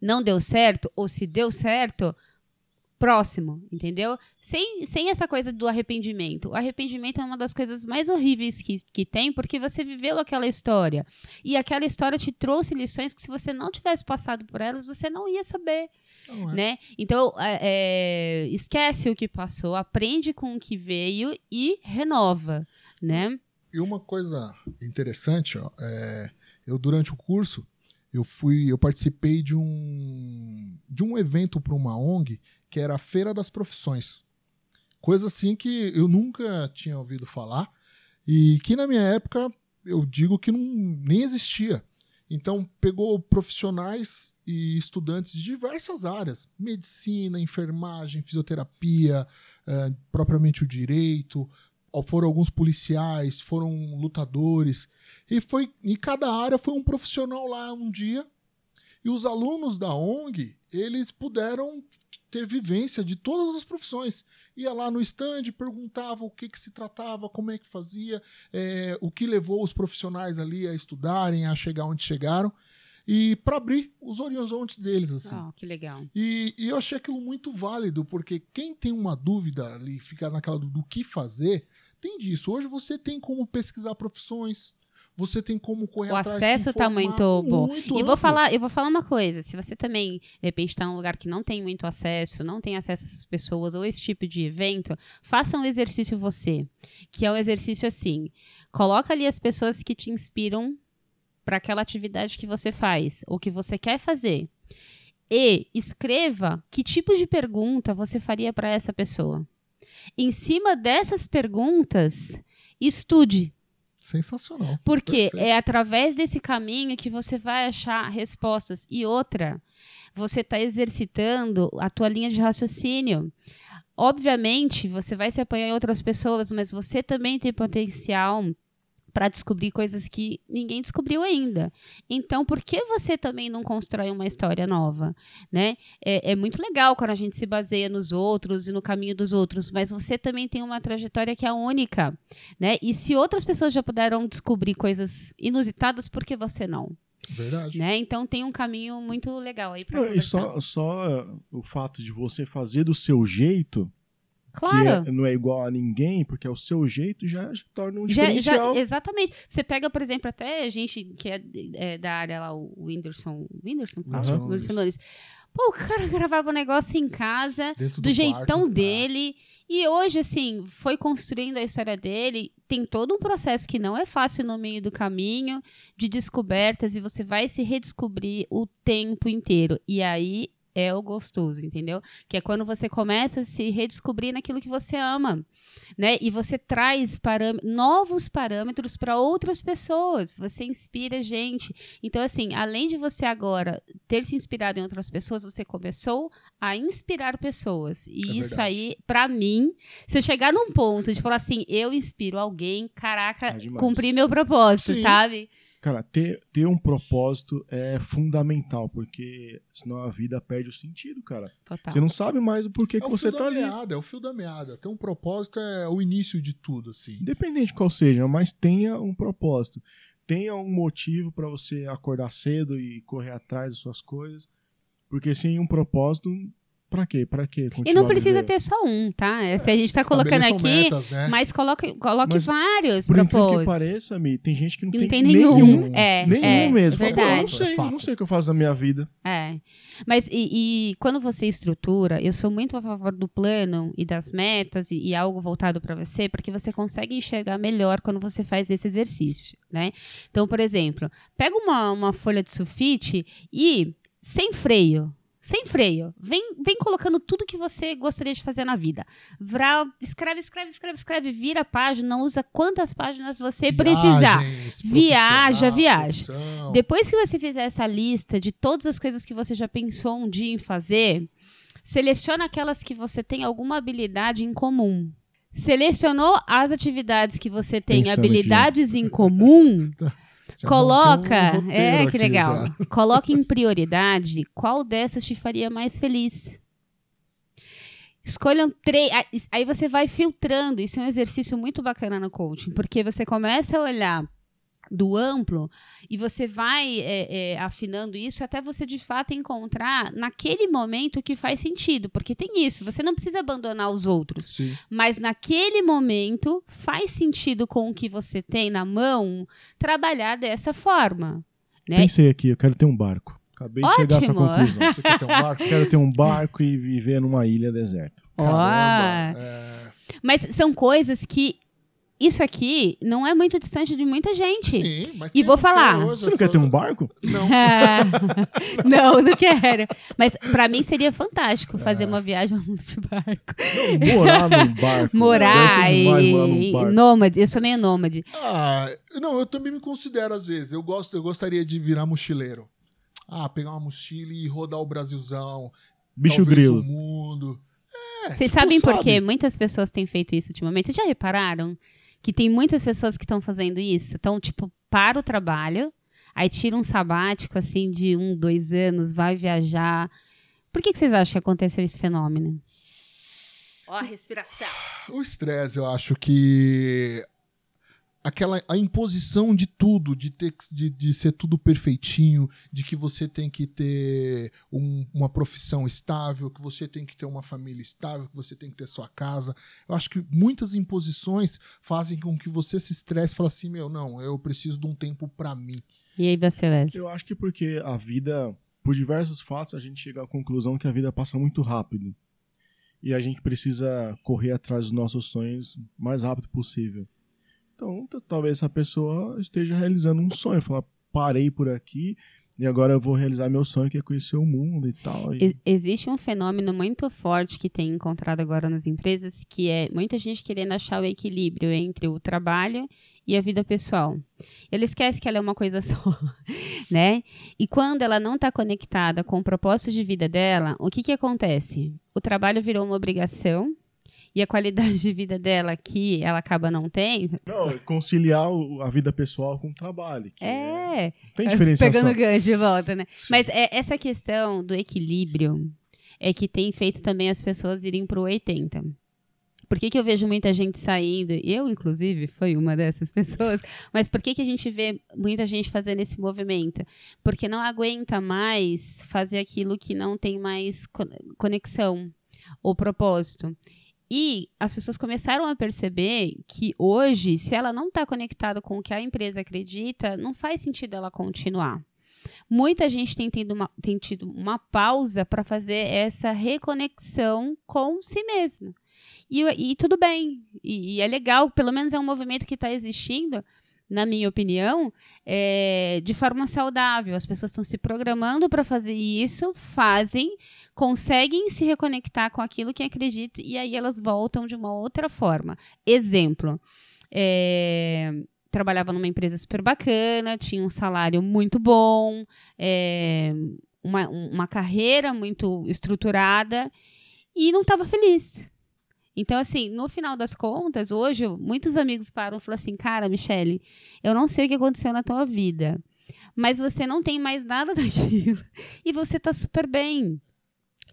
B: Não deu certo, ou se deu certo, próximo, entendeu? Sem, sem essa coisa do arrependimento. O arrependimento é uma das coisas mais horríveis que, que tem, porque você viveu aquela história. E aquela história te trouxe lições que, se você não tivesse passado por elas, você não ia saber
C: Não é.
B: né? Então, é, é, esquece o que passou, aprende com o que veio e renova, né?
C: E uma coisa interessante, ó, é, eu durante o curso eu fui, eu participei de um de um evento para uma ONG que era a Feira das Profissões, coisa assim que eu nunca tinha ouvido falar e que na minha época eu digo que não, nem existia. Então pegou profissionais e estudantes de diversas áreas, medicina, enfermagem, fisioterapia, eh, propriamente o direito, foram alguns policiais, foram lutadores, e foi e cada área foi um profissional lá um dia. E os alunos da ONG, eles puderam ter vivência de todas as profissões. Ia lá no stand, perguntava o que, que se tratava, como é que fazia, é, o que levou os profissionais ali a estudarem, a chegar onde chegaram, e para abrir os horizontes deles. assim.
B: Ó, que legal.
C: E, e eu achei aquilo muito válido, porque quem tem uma dúvida ali, fica naquela do, do que fazer, tem disso. Hoje você tem como pesquisar profissões, você tem como correr
B: O
C: atrás. se
B: acesso tá
C: informar,
B: muito bom.
C: muito
B: E vou falar, eu vou falar uma coisa. Se você também, de repente, está num lugar que não tem muito acesso, não tem acesso a essas pessoas ou esse tipo de evento, faça um exercício você. Que é um exercício assim. Coloca ali as pessoas que te inspiram para aquela atividade que você faz, ou que você quer fazer. E escreva que tipo de pergunta você faria para essa pessoa. Em cima dessas perguntas, estude.
C: Sensacional.
B: Porque
C: Perfeito.
B: é através desse caminho que você vai achar respostas. E outra, você está exercitando a tua linha de raciocínio. Obviamente, você vai se apanhar em outras pessoas, mas você também tem potencial para descobrir coisas que ninguém descobriu ainda. Então, por que você também não constrói uma história nova? Né? É, é, muito legal quando a gente se baseia nos outros e no caminho dos outros, mas você também tem uma trajetória que é única. Né? E se outras pessoas já puderam descobrir coisas inusitadas, por que você não?
C: Verdade.
B: Né? Então tem um caminho muito legal aí para
A: E só, só o fato de você fazer do seu jeito
B: Claro.
A: que é, não é igual a ninguém, porque é o seu jeito já, já torna um
B: Já,
A: diferencial.
B: já, exatamente. Você pega, por exemplo, até a gente que é, é da área lá, o Whindersson. Whindersson? Fala?
C: Whindersson
B: Whindersson.
C: Nunes.
B: Pô, o cara gravava um negócio em casa,
C: Dentro
B: do,
C: do
B: jeitão
C: quarto,
B: dele. E hoje, assim, foi construindo a história dele. Tem todo um processo que não é fácil no meio do caminho, de descobertas, e você vai se redescobrir o tempo inteiro. E aí é o gostoso, entendeu? Que é quando você começa a se redescobrir naquilo que você ama, né? E você traz parâm novos parâmetros para outras pessoas. Você inspira gente. Então, assim, além de você agora ter se inspirado em outras pessoas, você começou a inspirar pessoas. E
C: É
B: isso
C: verdade.
B: aí, para mim, se eu chegar num ponto de falar assim, eu inspiro alguém, caraca,
A: É
B: cumpri meu propósito,
C: Sim.
B: sabe?
A: Cara, ter, ter um propósito é fundamental, porque senão a vida perde o sentido, cara.
B: Total.
A: Você não sabe mais o porquê
C: É
A: que
C: o
A: você
C: fio
A: tá
C: da
A: ali.
C: meada, é o fio da meada. Ter um propósito é o início de tudo, assim.
A: Independente de qual seja, mas tenha um propósito. Tenha um motivo pra você acordar cedo e correr atrás das suas coisas. Porque sem um propósito, pra quê? Pra quê?
B: E não precisa ter só um, tá? É, Se a gente tá colocando aqui,
C: metas, né?
B: mas coloque, coloque
A: Mas,
B: vários
A: Por incrível que
B: propósitos.
A: pareça, Mi, tem gente que não,
B: Não
A: tem,
B: tem nenhum. É,
A: nenhum
B: é,
A: mesmo.
B: é
A: "Pô, Eu não
B: verdade.
A: sei,
C: É
A: eu não sei o que eu faço na minha vida.
B: É. Mas e, e quando você estrutura, eu sou muito a favor do plano e das metas e, e algo voltado para você, porque você consegue enxergar melhor quando você faz esse exercício, né? Então, por exemplo, pega uma, uma folha de sulfite e sem freio. Sem freio. Vem, vem colocando tudo que você gostaria de fazer na vida. Vral, escreve, escreve, escreve, escreve, vira a página, usa quantas páginas você precisar.
C: Viagens,
B: Viaja,
C: profissional,
B: viaja.
C: profissão.
B: Depois que você fizer essa lista de todas as coisas que você já pensou um dia em fazer, seleciona aquelas que você tem alguma habilidade em comum. Selecionou as atividades que você tem
A: Pensando
B: habilidades em comum,
C: Já
B: coloca,
C: um
B: é que legal.
C: já.
B: Coloque em prioridade qual dessas te faria mais feliz. Escolham três. Aí você vai filtrando. Isso é um exercício muito bacana no coaching, porque você começa a olhar do amplo e você vai é, é, afinando isso até você de fato encontrar naquele momento que faz sentido. Porque tem isso, você não precisa abandonar os outros.
C: Sim.
B: Mas naquele momento faz sentido com o que você tem na mão trabalhar dessa forma. Né?
A: Pensei aqui, eu quero ter um barco. Acabei de chegar a essa
B: Ótimo.
A: conclusão.
C: Você quer ter um barco?
A: Quero ter um barco e viver numa ilha deserta.
C: Caramba. É,
B: Mas são coisas que isso aqui não é muito distante de muita gente.
C: sim, mas
B: E vou falar.
C: hoje,
A: Você
C: é
A: não quer ter um barco?
C: Não.
B: não, não quero. Mas pra mim seria fantástico
C: É.
B: fazer uma viagem de barco.
A: Não, morar num barco.
B: Morar e,
A: morar barco.
B: nômade. Eu sou meio nômade.
C: Ah, não, eu também me considero às vezes. Eu gosto, eu gostaria de virar mochileiro. Ah, pegar uma mochila e rodar o Brasilzão.
A: Bicho grilo.
C: O mundo.
B: Vocês
C: tipo,
B: sabem por
C: sabe?
B: quê? Muitas pessoas têm feito isso ultimamente. Vocês já repararam que tem muitas pessoas que estão fazendo isso? Então, tipo, para o trabalho, aí tira um sabático, assim, de um, dois anos, vai viajar. Por que, que vocês acham que aconteceu esse fenômeno? Ó, a respiração.
C: O estresse, eu acho que aquela a imposição de tudo, de ter de, de ser tudo perfeitinho, de que você tem que ter um- uma profissão estável, que você tem que ter uma família estável, que você tem que ter sua casa. Eu acho que muitas imposições fazem com que você se estresse e fale assim, meu, não, eu preciso de um tempo pra mim.
B: E aí, você, Wesley?
A: Eu acho que porque a vida, por diversos fatos, a gente chega à conclusão que a vida passa muito rápido. E a gente precisa correr atrás dos nossos sonhos o mais rápido possível. Então, talvez essa pessoa esteja realizando um sonho. Falar, parei por aqui E agora eu vou realizar meu sonho, que é conhecer o mundo e tal. E...
B: Ex- Existe um fenômeno muito forte que tem encontrado agora nas empresas, que é muita gente querendo achar o equilíbrio entre o trabalho e a vida pessoal. Ele esquece que ela é uma coisa só, né? E quando ela não está conectada com o propósito de vida dela, o que que acontece? O trabalho virou uma obrigação e a qualidade de vida dela que ela acaba não tendo,
A: Não, conciliar o- a vida pessoal com o trabalho.
B: é,
A: Não tem diferenciação.
B: Pegando gancho de volta, né? Mas é, essa questão do equilíbrio é que tem feito também as pessoas irem pro 80. Por que, que eu vejo muita gente saindo? Eu, inclusive, fui uma dessas pessoas. Mas por que, que a gente vê muita gente fazendo esse movimento? Porque não aguenta mais fazer aquilo que não tem mais co- conexão ou propósito. E as pessoas começaram a perceber que hoje, se ela não está conectada com o que a empresa acredita, não faz sentido ela continuar. Muita gente tem uma, tem tido uma pausa para fazer essa reconexão com si mesmo. E, e tudo bem. E, e é legal, pelo menos é um movimento que está existindo, na minha opinião, é, de forma saudável. As pessoas estão se programando para fazer isso, fazem, conseguem se reconectar com aquilo que acreditam e aí elas voltam de uma outra forma. Exemplo. é, trabalhava numa empresa super bacana, tinha um salário muito bom, é, uma, um- uma carreira muito estruturada e não estava feliz. Então, assim, no final das contas, hoje, muitos amigos param e falam assim: Cara, Michele, eu não sei o que aconteceu na tua vida, mas você não tem mais nada daquilo e você tá super bem.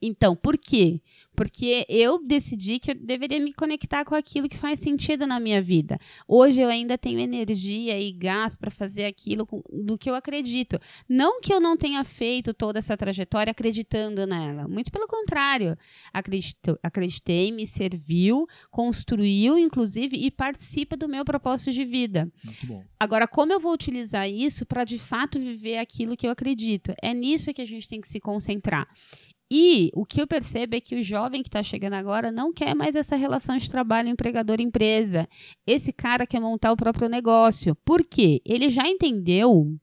B: Então, por quê? Porque eu decidi que eu deveria me conectar com aquilo que faz sentido na minha vida. Hoje eu ainda tenho energia e gás para fazer aquilo com- do que eu acredito. Não que eu não tenha feito toda essa trajetória acreditando nela. Muito pelo contrário. Acredito, acreditei, me serviu, construiu, inclusive, e participa do meu propósito de vida.
C: Muito bom.
B: Agora, como eu vou utilizar isso para de fato viver aquilo que eu acredito? É nisso que a gente tem que se concentrar. E o que eu percebo é que o jovem que está chegando agora não quer mais essa relação de trabalho empregador-empresa. Esse cara quer montar o próprio negócio. Por quê? Ele já entendeu,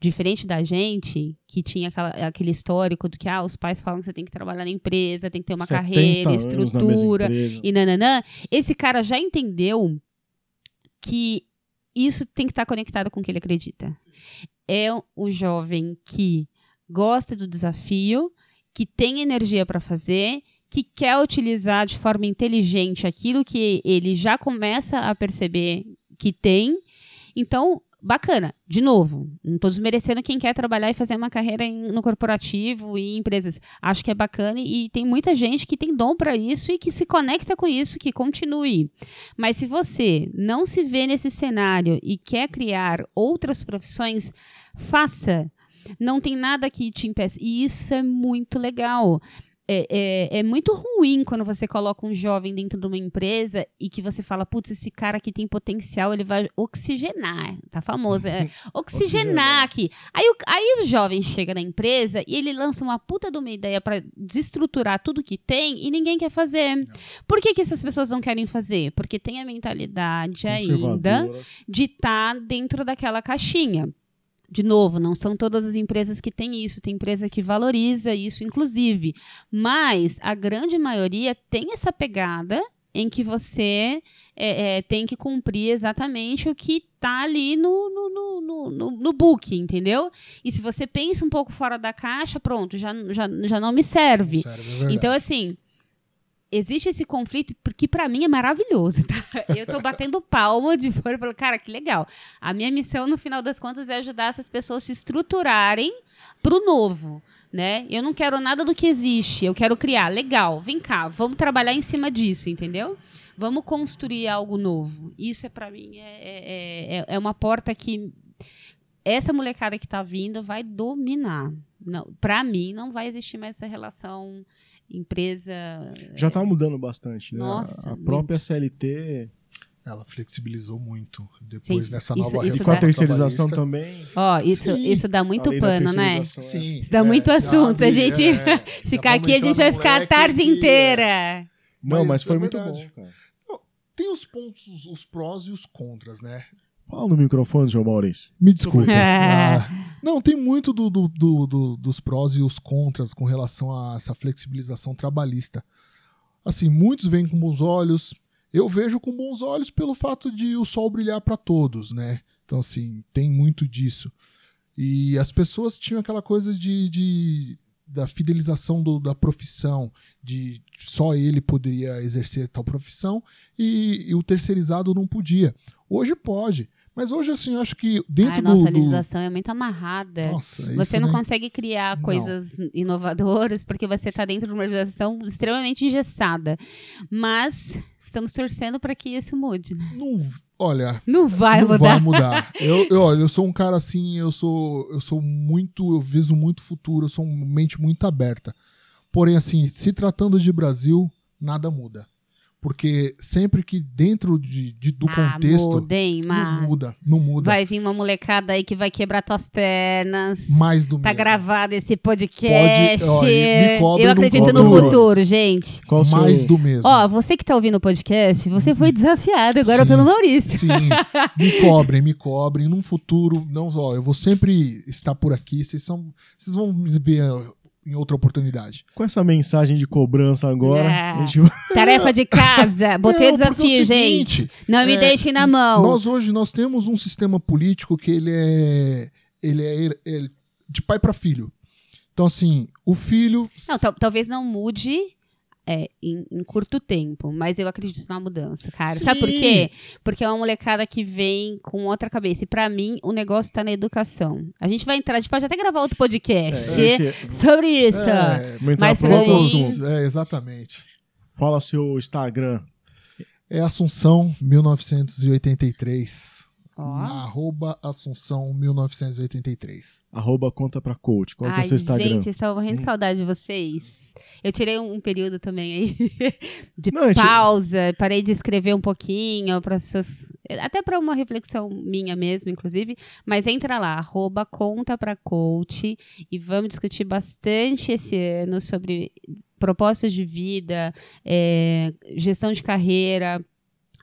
B: diferente da gente, que tinha aquela- aquele histórico do que ah, os pais falam que você tem que trabalhar na empresa, tem que ter uma
A: 70
B: carreira, estrutura e nananã, esse cara já entendeu que isso tem que estar conectado com o que ele acredita. É o jovem que gosta do desafio, que tem energia para fazer, que quer utilizar de forma inteligente aquilo que ele já começa a perceber que tem. Então, bacana. De novo, não estou desmerecendo quem quer trabalhar e fazer uma carreira em- no corporativo e em empresas. Acho que é bacana e tem muita gente que tem dom para isso e que se conecta com isso, que continue. Mas se você não se vê nesse cenário e quer criar outras profissões, faça. Não tem nada que te impeça. E isso é muito legal. É, é, é muito ruim quando você coloca um jovem dentro de uma empresa e que você fala, putz, esse cara aqui tem potencial, ele vai oxigenar. Tá famoso. É, oxigenar aqui. Aí o, aí o jovem chega na empresa e ele lança uma puta de uma ideia para desestruturar tudo que tem e ninguém quer fazer. Por que, que essas pessoas não querem fazer? Porque tem a mentalidade ainda de estar dentro daquela caixinha. De novo, não são todas as empresas que têm isso, tem empresa que valoriza isso, inclusive. Mas a grande maioria tem essa pegada em que você é, é, tem que cumprir exatamente o que está ali no, no, no, no, no, book, entendeu? E se você pensa um pouco fora da caixa, pronto, já, já, já não me serve.
C: Sério, é verdade.
B: Então, assim, existe esse conflito que pra mim é maravilhoso, tá? Eu tô batendo palma de fora falo, cara, que legal. A minha missão, no final das contas, é ajudar essas pessoas a se estruturarem pro novo, né? Eu não quero nada do que existe, eu quero criar. Legal, vem cá, vamos trabalhar em cima disso, entendeu? Vamos construir algo novo. Isso é para mim é, é, é, é uma porta que essa molecada que tá vindo vai dominar. Não, para mim não vai existir mais essa relação empresa.
A: Já tá mudando bastante, né?
B: Nossa,
A: a própria CLT
C: Ela flexibilizou muito depois
B: Gente,
C: dessa
B: isso-
C: nova
B: isso
A: e com a terceirização também.
B: Ó, isso,
C: Sim.
B: isso dá muito pano, né?
A: é.
C: Sim.
B: Isso dá muito
C: já
B: assunto. Se a gente
C: é, já
B: ficar aqui, a gente vai ficar a tarde
C: que-
B: inteira.
A: Não,
C: Mas
A: mas foi
C: é
A: muito bom, cara.
C: Tem os pontos, os prós e os contras, né?
A: Fala no microfone, João Maurício.
C: Me desculpa.
B: É.
C: Ah, não, tem muito do- do- do- do- dos prós e os contras com relação a essa flexibilização trabalhista. Assim, muitos veem com bons olhos. Eu vejo com bons olhos pelo fato de o sol brilhar para todos, né? Então, assim, tem muito disso. E as pessoas tinham aquela coisa de, de- da fidelização do- da profissão, de só ele poderia exercer tal profissão e, e o terceirizado não podia. Hoje pode. Mas hoje, assim, eu acho que dentro
B: Ai, nossa,
C: do,
B: a
C: do-
B: legislação é muito amarrada.
C: Nossa,
B: Você
C: isso,
B: não
C: né?
B: consegue criar
C: Não.
B: coisas inovadoras porque você está dentro de uma legislação extremamente engessada. Mas estamos torcendo para que isso mude. né?
C: Não, olha,
B: Não vai
C: não
B: mudar.
C: vai mudar. Eu, eu, olha, eu sou um cara assim, eu sou, eu sou muito, eu viso muito futuro, eu sou uma mente muito aberta. Porém, assim, se tratando de Brasil, nada muda. Porque sempre que dentro de, de- do
B: ah,
C: contexto,
B: muda, hein,
C: não muda, não muda.
B: Vai vir uma molecada aí que vai quebrar tuas pernas.
C: Mais do
B: Tá
C: mesmo.
B: gravado esse podcast.
C: Pode- ó, me cobre
B: Eu acredito no
A: futuro.
B: futuro, gente.
A: Qual o seu-
C: Mais do mesmo.
B: Ó, você que tá ouvindo o podcast, você foi desafiado agora
C: Sim.
B: pelo Maurício.
C: Sim, me cobrem, me cobrem. Num futuro, não, ó, eu vou sempre estar por aqui. Vocês são, vocês vão me ver em outra oportunidade.
A: Com essa mensagem de cobrança agora,
B: É.
A: gente
B: Tarefa de casa. Botei o
C: Não, é
B: desafio,
C: o seguinte,
B: gente. Não me
C: é,
B: deixem na mão.
C: Nós hoje nós temos um sistema político que ele é ele é, ele- de pai para filho. Então assim, o filho
B: Não, tal- talvez não mude é, em, em, curto tempo, mas eu acredito na mudança, cara. Sim. Sabe por quê? Porque é uma molecada que vem com outra cabeça. E pra mim, o negócio tá na educação. A gente vai entrar, a gente pode até gravar outro podcast
A: é,
B: sobre
C: é,
A: isso. É,
B: mas
A: vamos...
C: É, exatamente.
A: Fala seu Instagram.
C: É Assunção1983.
B: Oh.
C: Arroba Assunção 1983.
A: Arroba conta pra coach. Qual Ai, é o seu Instagram?
B: Gente, estou é morrendo de hum. saudade de vocês. Eu tirei um, período também aí de
A: Não, pausa. Gente...
B: Parei de escrever um pouquinho para pessoas. Até para uma reflexão minha mesmo, inclusive. Mas entra lá, arroba conta pra coach. E vamos discutir bastante esse ano sobre propostas de vida, é, gestão de carreira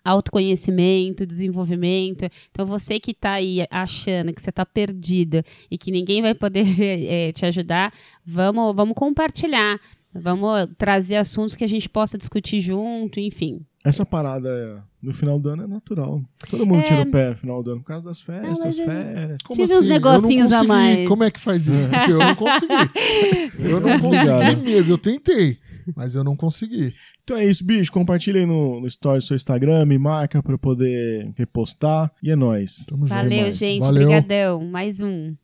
B: autoconhecimento, desenvolvimento. Então, você que está aí achando que você está perdida e que ninguém vai poder eh, te ajudar, vamos, vamos compartilhar. Vamos trazer assuntos que a gente possa discutir junto, enfim.
A: Essa parada no final do ano é natural. Todo mundo
B: É.
A: tira o pé no final do ano por causa das
B: Não,
A: festas,
B: mas é-
A: férias.
C: Como
B: Tive uns
C: assim? Não
B: negocinhos a mais.
C: Como é que faz isso? Porque eu não consegui. Eu não consegui mesmo. Eu tentei, mas eu não consegui.
A: Então é isso, bicho. Compartilha aí no, no story do seu Instagram, me marca pra eu poder repostar. E é nóis.
C: Tamo junto.
B: Valeu, gente.
C: Valeu.
B: Obrigadão. Mais um.